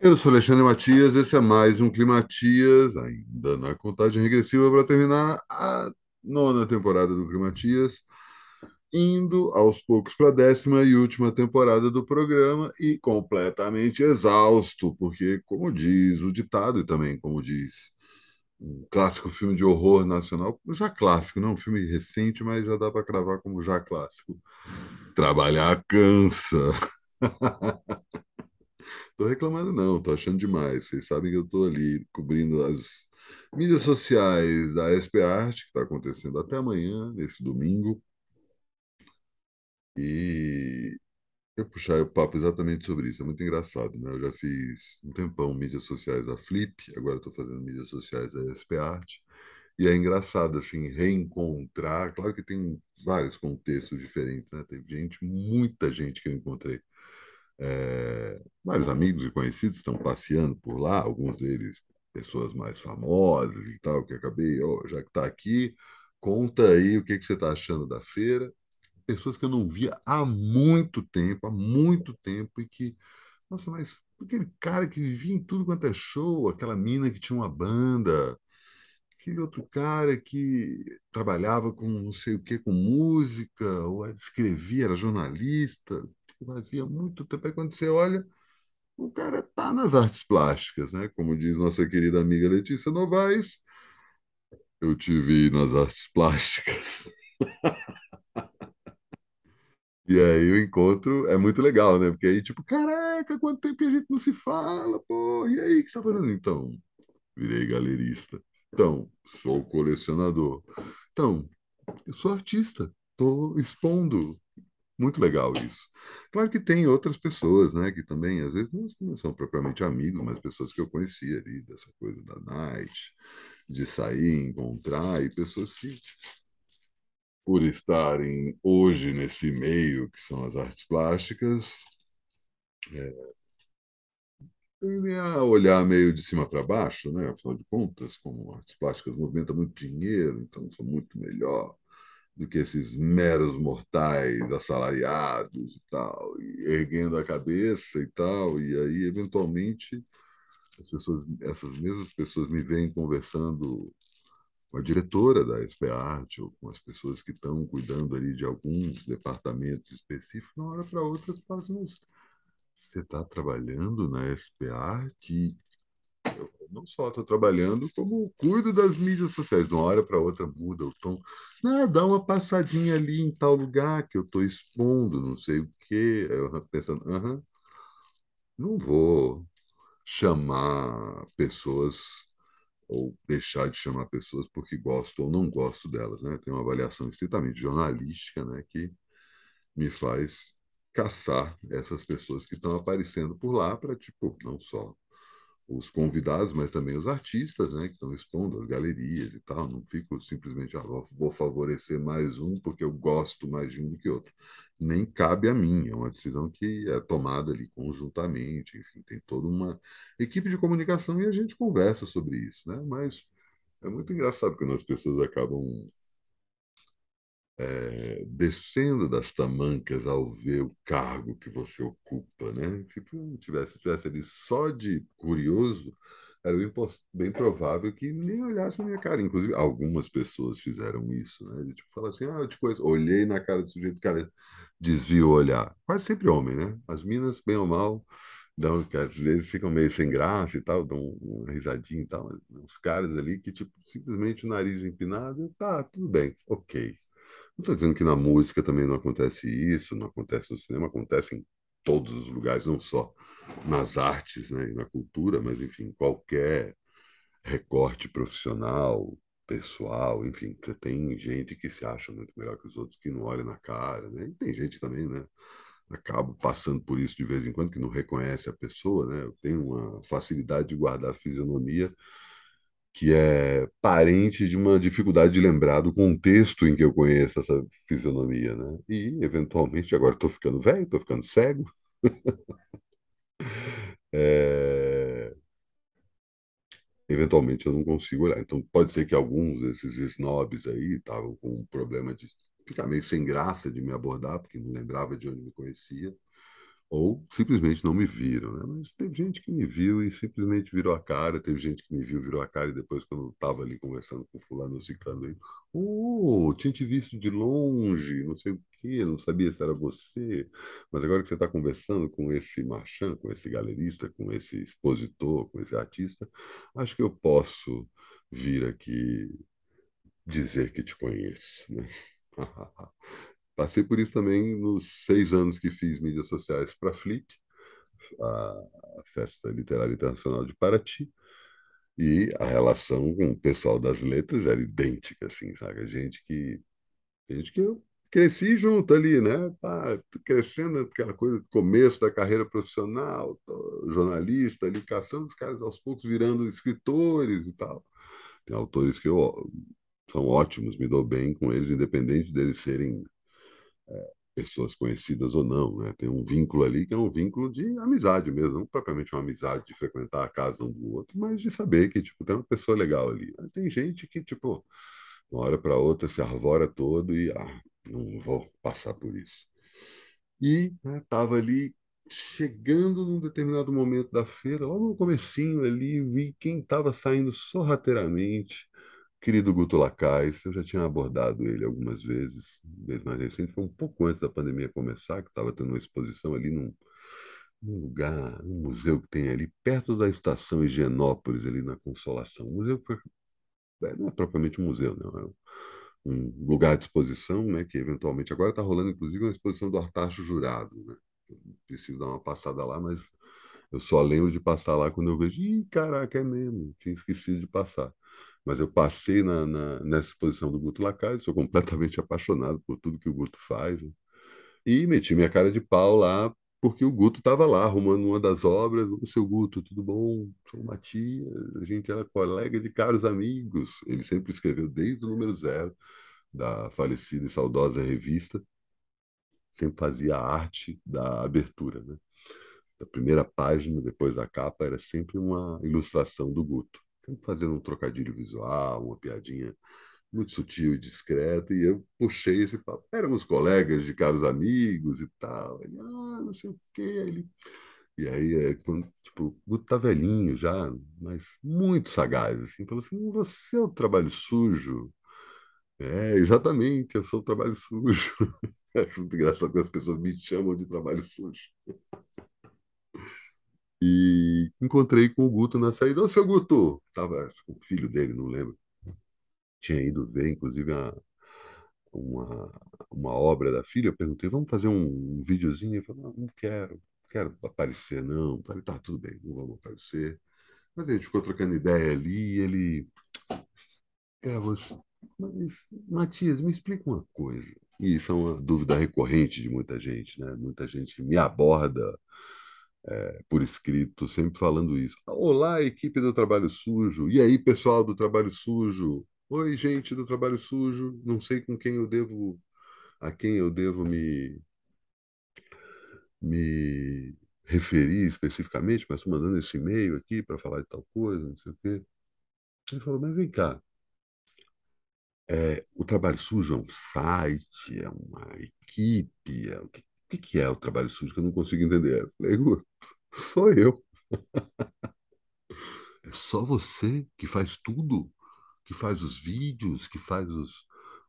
Eu sou Alexandre Matias, esse é mais um Climatias, ainda na contagem regressiva para terminar a nona temporada do Climatias, indo aos poucos para a décima e última temporada do programa e completamente exausto, porque, como diz o ditado e também como diz um clássico filme de horror nacional, já clássico, não um filme recente, mas já dá para cravar como já clássico. Trabalhar cansa. Tô reclamando, não, tô achando demais. Vocês sabem que eu tô ali cobrindo as mídias sociais da SP Arte, que está acontecendo até amanhã, nesse domingo. E eu puxar o papo exatamente sobre isso. É muito engraçado, né? Eu já fiz um tempão mídias sociais da Flip, agora estou fazendo mídias sociais da SP Arte. E é engraçado, assim, reencontrar. Claro que tem vários contextos diferentes, né? Teve gente, muita gente que eu encontrei é, vários amigos e conhecidos estão passeando por lá, alguns deles pessoas mais famosas e tal, que acabei, ó, já que está aqui, conta aí o que, que você está achando da feira. Pessoas que eu não via há muito tempo, há muito tempo, e que, nossa, mas aquele cara que vivia em tudo quanto é show, aquela mina que tinha uma banda, aquele outro cara que trabalhava com não sei o que, com música, ou escrevia, era jornalista, fazia muito tempo. Aí quando você olha, o cara está nas artes plásticas, né? Como diz nossa querida amiga Letícia Novaes, eu te vi nas artes plásticas. E aí o encontro é muito legal, né? Porque aí, tipo, caraca, quanto tempo que a gente não se fala, pô, e aí, o que você tá fazendo? Então, virei galerista. Então, sou colecionador. Então, eu sou artista, estou expondo muito legal isso. Claro que tem outras pessoas, né, que também, às vezes, não são propriamente amigos, mas pessoas que eu conhecia ali, dessa coisa da night, de sair, encontrar, e pessoas que, por estarem hoje nesse meio, que são as artes plásticas, é, tendem a olhar meio de cima para baixo, né? Afinal de contas, como artes plásticas movimentam muito dinheiro, então são muito melhor do que esses meros mortais assalariados e tal, e erguendo a cabeça e tal, e aí, eventualmente, as pessoas, essas mesmas pessoas me veem conversando com a diretora da SPArt ou com as pessoas que estão cuidando ali de alguns departamentos específicos, uma hora para outra, você fala assim, você está trabalhando na SPArt eu não só estou trabalhando, como cuido das mídias sociais. De uma hora para outra muda o tom. Ah, dá uma passadinha ali em tal lugar que eu estou expondo, não sei o quê. Aí eu pensando, aham, não vou chamar pessoas ou deixar de chamar pessoas porque gosto ou não gosto delas, né? Tem uma avaliação estritamente jornalística, né, que me faz caçar essas pessoas que estão aparecendo por lá para, tipo, não só os convidados, mas também os artistas, né, que estão expondo as galerias e tal. Não fico simplesmente, ah, vou favorecer mais um porque eu gosto mais de um do que outro. Nem cabe a mim, é uma decisão que é tomada ali conjuntamente, enfim, tem toda uma equipe de comunicação e a gente conversa sobre isso, né? Mas é muito engraçado quando as pessoas acabam é, descendo das tamancas ao ver o cargo que você ocupa, né? Tipo, tivesse, tivesse ali só de curioso, era bem, bem provável que nem olhasse na minha cara. Inclusive, algumas pessoas fizeram isso, né? De, tipo, falar assim, ah, eu te conheço. Olhei na cara do sujeito, cara, desvia o olhar. Quase sempre homem, né? As minas, bem ou mal, dão, que às vezes ficam meio sem graça e tal, dão uma risadinha e tal. Os caras ali que, tipo, simplesmente o nariz empinado, tá, tudo bem, ok. Não estou dizendo que na música também não acontece isso, não acontece no cinema, acontece em todos os lugares, não só nas artes né, e na cultura, mas, enfim, qualquer recorte profissional, pessoal, enfim, você tem gente que se acha muito melhor que os outros, que não olha na cara, né? E tem gente também, né? Acabo passando por isso de vez em quando, que não reconhece a pessoa, né? Eu tenho uma facilidade de guardar a fisionomia que é parente de uma dificuldade de lembrar do contexto em que eu conheço essa fisionomia, né? E, eventualmente, agora estou ficando velho, estou ficando cego. é... Eventualmente eu não consigo olhar. Então, pode ser que alguns desses snobs aí estavam com um problema de ficar meio sem graça de me abordar, porque não lembrava de onde me conhecia. Ou simplesmente não me viram, né? Mas teve gente que me viu e simplesmente virou a cara, teve gente que me viu, virou a cara, e depois, quando eu estava ali conversando com fulano ciclano, aí, oh, tinha te visto de longe, não sei o quê, não sabia se era você, mas agora que você está conversando com esse marchand, com esse galerista, com esse expositor, com esse artista, acho que eu posso vir aqui dizer que te conheço, né? Passei por isso também nos seis anos que fiz mídias sociais para a Flip, a Festa Literária Internacional de Paraty, e a relação com o pessoal das letras era idêntica, assim, sabe? Gente que, gente que eu cresci junto ali, né? Tá crescendo aquela coisa do começo da carreira profissional, jornalista ali, caçando os caras aos poucos virando escritores e tal. Tem autores que eu, são ótimos, me dou bem com eles, independente deles serem pessoas conhecidas ou não, né? Tem um vínculo ali que é um vínculo de amizade mesmo, não propriamente uma amizade de frequentar a casa um do outro, mas de saber que tipo tem uma pessoa legal ali. Mas tem gente que tipo uma hora para outra se arvora todo e ah, não vou passar por isso. E estava né, ali chegando num determinado momento da feira, logo no comecinho ali, vi quem estava saindo sorrateiramente Querido Guto Lacais, eu já tinha abordado ele algumas vezes, vez mais recente, foi um pouco antes da pandemia começar, que estava tendo uma exposição ali num, num lugar, um museu que tem ali, perto da estação Higienópolis, ali na Consolação. Um museu que foi, é, não é propriamente um museu, não, é um lugar de exposição, né, que eventualmente agora está rolando, inclusive, uma exposição do Artacho Jurado. Né? preciso dar uma passada lá, mas eu só lembro de passar lá quando eu vejo, ih, caraca, é mesmo, tinha esquecido de passar mas eu passei na, na, nessa exposição do Guto Lacazzi, sou completamente apaixonado por tudo que o Guto faz, né? e meti minha cara de pau lá, porque o Guto estava lá arrumando uma das obras. O seu Guto, tudo bom? Sou Matias, a gente era colega de caros amigos. Ele sempre escreveu desde o número zero da falecida e saudosa revista, sempre fazia a arte da abertura, né? Da primeira página, depois da capa, era sempre uma ilustração do Guto fazendo um trocadilho visual, uma piadinha muito sutil e discreta, e eu puxei esse papo. Éramos colegas de caros amigos e tal. Ele, ah, não sei o quê. Ele... E aí, é, quando, tipo, o Guto tá velhinho já, mas muito sagaz, assim, falou assim, você é o trabalho sujo? É, exatamente, eu sou o trabalho sujo. Acho muito engraçado que as pessoas me chamam de trabalho sujo. E encontrei com o Guto na saída. Ô, seu Guto! Tava com o filho dele, não lembro. Tinha ido ver, inclusive, a, uma, uma obra da filha. Eu perguntei, vamos fazer um, um videozinho? Ele falou, não, não quero, quero aparecer, não. Falei, tá, tudo bem, não vamos aparecer. Mas a gente ficou trocando ideia ali e ele... Você... Mas, Matias, me explica uma coisa. E isso é uma dúvida recorrente de muita gente, né? Muita gente me aborda é, por escrito, sempre falando isso. Olá, equipe do Trabalho Sujo. E aí, pessoal do Trabalho Sujo? Oi, gente do Trabalho Sujo. Não sei com quem eu devo, a quem eu devo me me referir especificamente, mas estou mandando esse e-mail aqui para falar de tal coisa, não sei o quê. Ele falou, mas vem cá, é, o Trabalho Sujo é um site, é uma equipe, é, o que, o que é o trabalho sujo que eu não consigo entender? Eu falei, sou eu. É só você que faz tudo, que faz os vídeos, que faz os,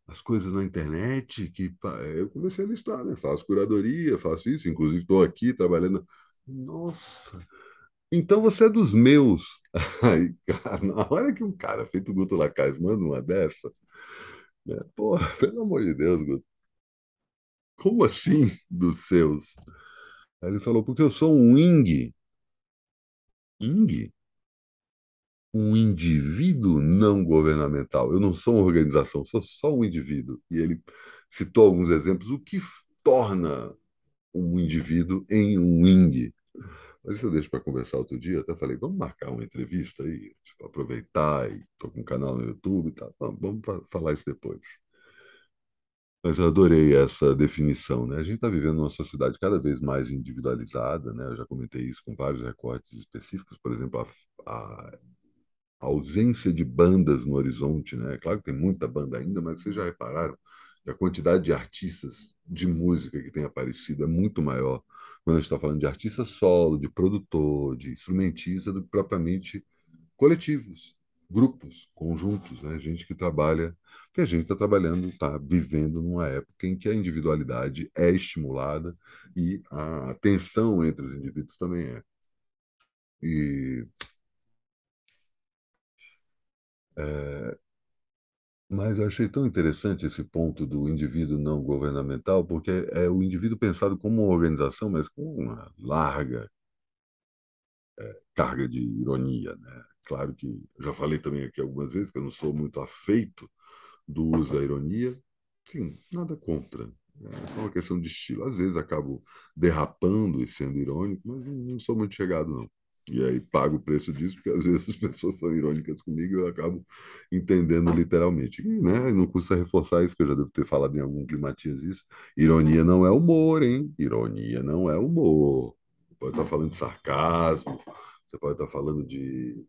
as coisas na internet, que eu comecei a listar, né? Faço curadoria, faço isso, inclusive estou aqui trabalhando. Nossa, então você é dos meus. Aí, cara, na hora que um cara feito Guto Lacaz manda uma dessa, né? Pô, pelo amor de Deus, Guto. Como assim dos seus? Aí ele falou, porque eu sou um ING. ING? Um indivíduo não governamental. Eu não sou uma organização, sou só um indivíduo. E ele citou alguns exemplos, o que torna um indivíduo em um ING. Mas isso eu deixo para conversar outro dia. Até falei, vamos marcar uma entrevista aí, tipo, aproveitar e estou com um canal no YouTube e tal. Vamos falar isso depois. Mas eu adorei essa definição, né? A gente está vivendo uma sociedade cada vez mais individualizada, né? Eu já comentei isso com vários recortes específicos, por exemplo, a, a, ausência de bandas no horizonte, né? Claro que tem muita banda ainda, mas vocês já repararam A quantidade de artistas de música que tem aparecido é muito maior quando a gente está falando de artista solo, de produtor, de instrumentista, do que propriamente coletivos, grupos, conjuntos, né? Gente que trabalha, que a gente está trabalhando, está vivendo numa época em que a individualidade é estimulada e a tensão entre os indivíduos também é. E é, mas eu achei tão interessante esse ponto do indivíduo não governamental, porque é o indivíduo pensado como uma organização, mas com uma larga carga de ironia, né? Claro que já falei também aqui algumas vezes que eu não sou muito afeito do uso da ironia. Sim, nada contra. É só uma questão de estilo. Às vezes acabo derrapando e sendo irônico, mas não sou muito chegado, não. E aí pago o preço disso, porque às vezes as pessoas são irônicas comigo e eu acabo entendendo literalmente. E, né, não custa reforçar isso, que eu já devo ter falado em algum climatias isso. Ironia não é humor, hein? Ironia não é humor. Pode estar falando de sarcasmo, você pode estar falando de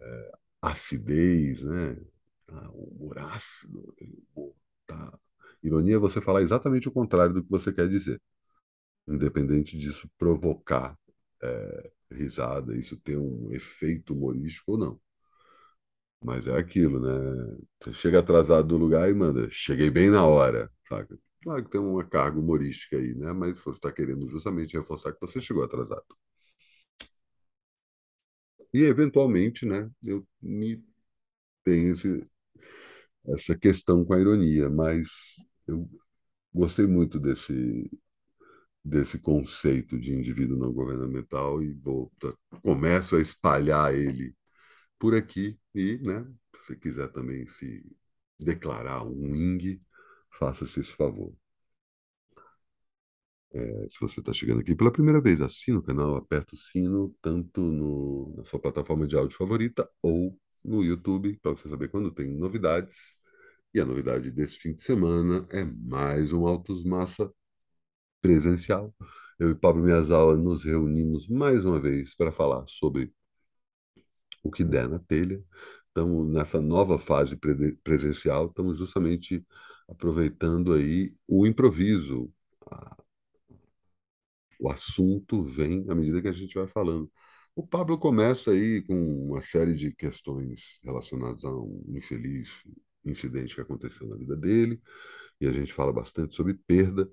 é, acidez, né? Ah, humor ácido, tá. Ironia é você falar exatamente o contrário do que você quer dizer, independente disso provocar é, risada, isso ter um efeito humorístico ou não. Mas é aquilo, né? Você chega atrasado do lugar e manda, cheguei bem na hora, saca? Claro que tem uma carga humorística aí, né? Mas você está querendo justamente reforçar que você chegou atrasado. E, eventualmente, né, eu me tenho esse, essa questão com a ironia, mas eu gostei muito desse, desse conceito de indivíduo não governamental e vou, começo a espalhar ele por aqui e, né, se quiser também se declarar um ING, faça-se esse favor. É, se você está chegando aqui pela primeira vez, assina o canal, aperta o sino, tanto no, na sua plataforma de áudio favorita ou no YouTube, para você saber quando tem novidades. E a novidade desse fim de semana é mais um Autos Massa presencial. Eu e Pablo Miyazawa nos reunimos mais uma vez para falar sobre o que der na telha. Estamos nessa nova fase presencial, estamos justamente aproveitando aí o improviso, a o assunto vem à medida que a gente vai falando. O Pablo começa aí com uma série de questões relacionadas a um infeliz incidente que aconteceu na vida dele, e a gente fala bastante sobre perda,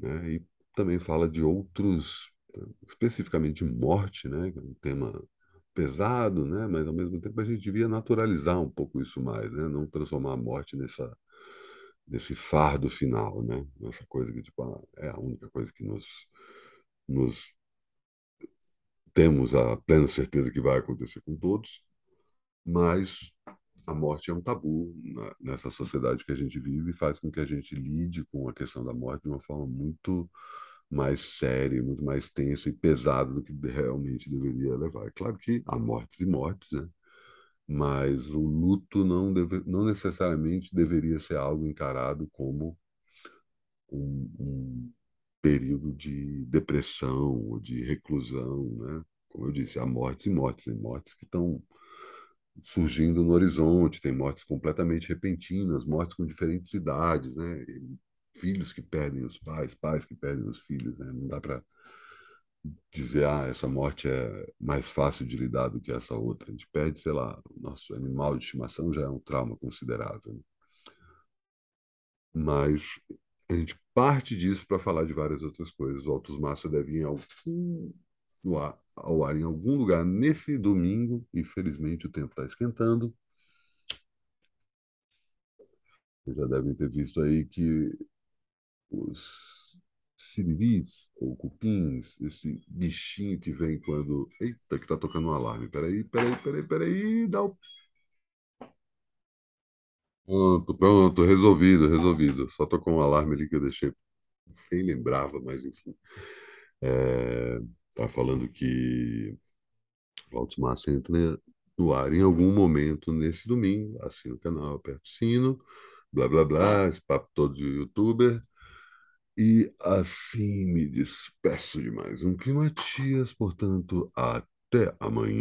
né? E também fala de outros, especificamente morte, né? Que é um tema pesado, né? Mas ao mesmo tempo a gente devia naturalizar um pouco isso mais, né? Não transformar a morte nessa desse fardo final, né? Essa coisa que tipo, ah, é a única coisa que nos, nos temos a plena certeza que vai acontecer com todos, mas a morte é um tabu nessa sociedade que a gente vive e faz com que a gente lide com a questão da morte de uma forma muito mais séria, muito mais tensa e pesada do que realmente deveria levar. É claro que há mortes e mortes, né? Mas o luto não, deve, não necessariamente deveria ser algo encarado como um, um período de depressão ou de reclusão, né? Como eu disse, há mortes e mortes, tem mortes que estão surgindo no horizonte, tem mortes completamente repentinas, mortes com diferentes idades, né? filhos que perdem os pais, pais que perdem os filhos, né? Não dá para dizer, ah, essa morte é mais fácil de lidar do que essa outra. A gente perde, sei lá, o nosso animal de estimação já é um trauma considerável. Né? Mas a gente parte disso para falar de várias outras coisas. O Autos Massa deve ir ao, ar, ao ar em algum lugar nesse domingo, e felizmente o tempo está esquentando. Vocês já devem ter visto aí que os siriris ou cupins, esse bichinho que vem quando. Eita, que tá tocando um alarme. Peraí, peraí, peraí, peraí. Dá o. Pronto, pronto, resolvido, resolvido. Só tocou um alarme ali que eu deixei. Nem lembrava, mas enfim. É, tá falando que o Altos entra no ar em algum momento nesse domingo. Assina o canal, aperta o sino, blá blá blá, esse papo todo de youtuber. E assim me despeço de mais um Climatias, portanto, até amanhã.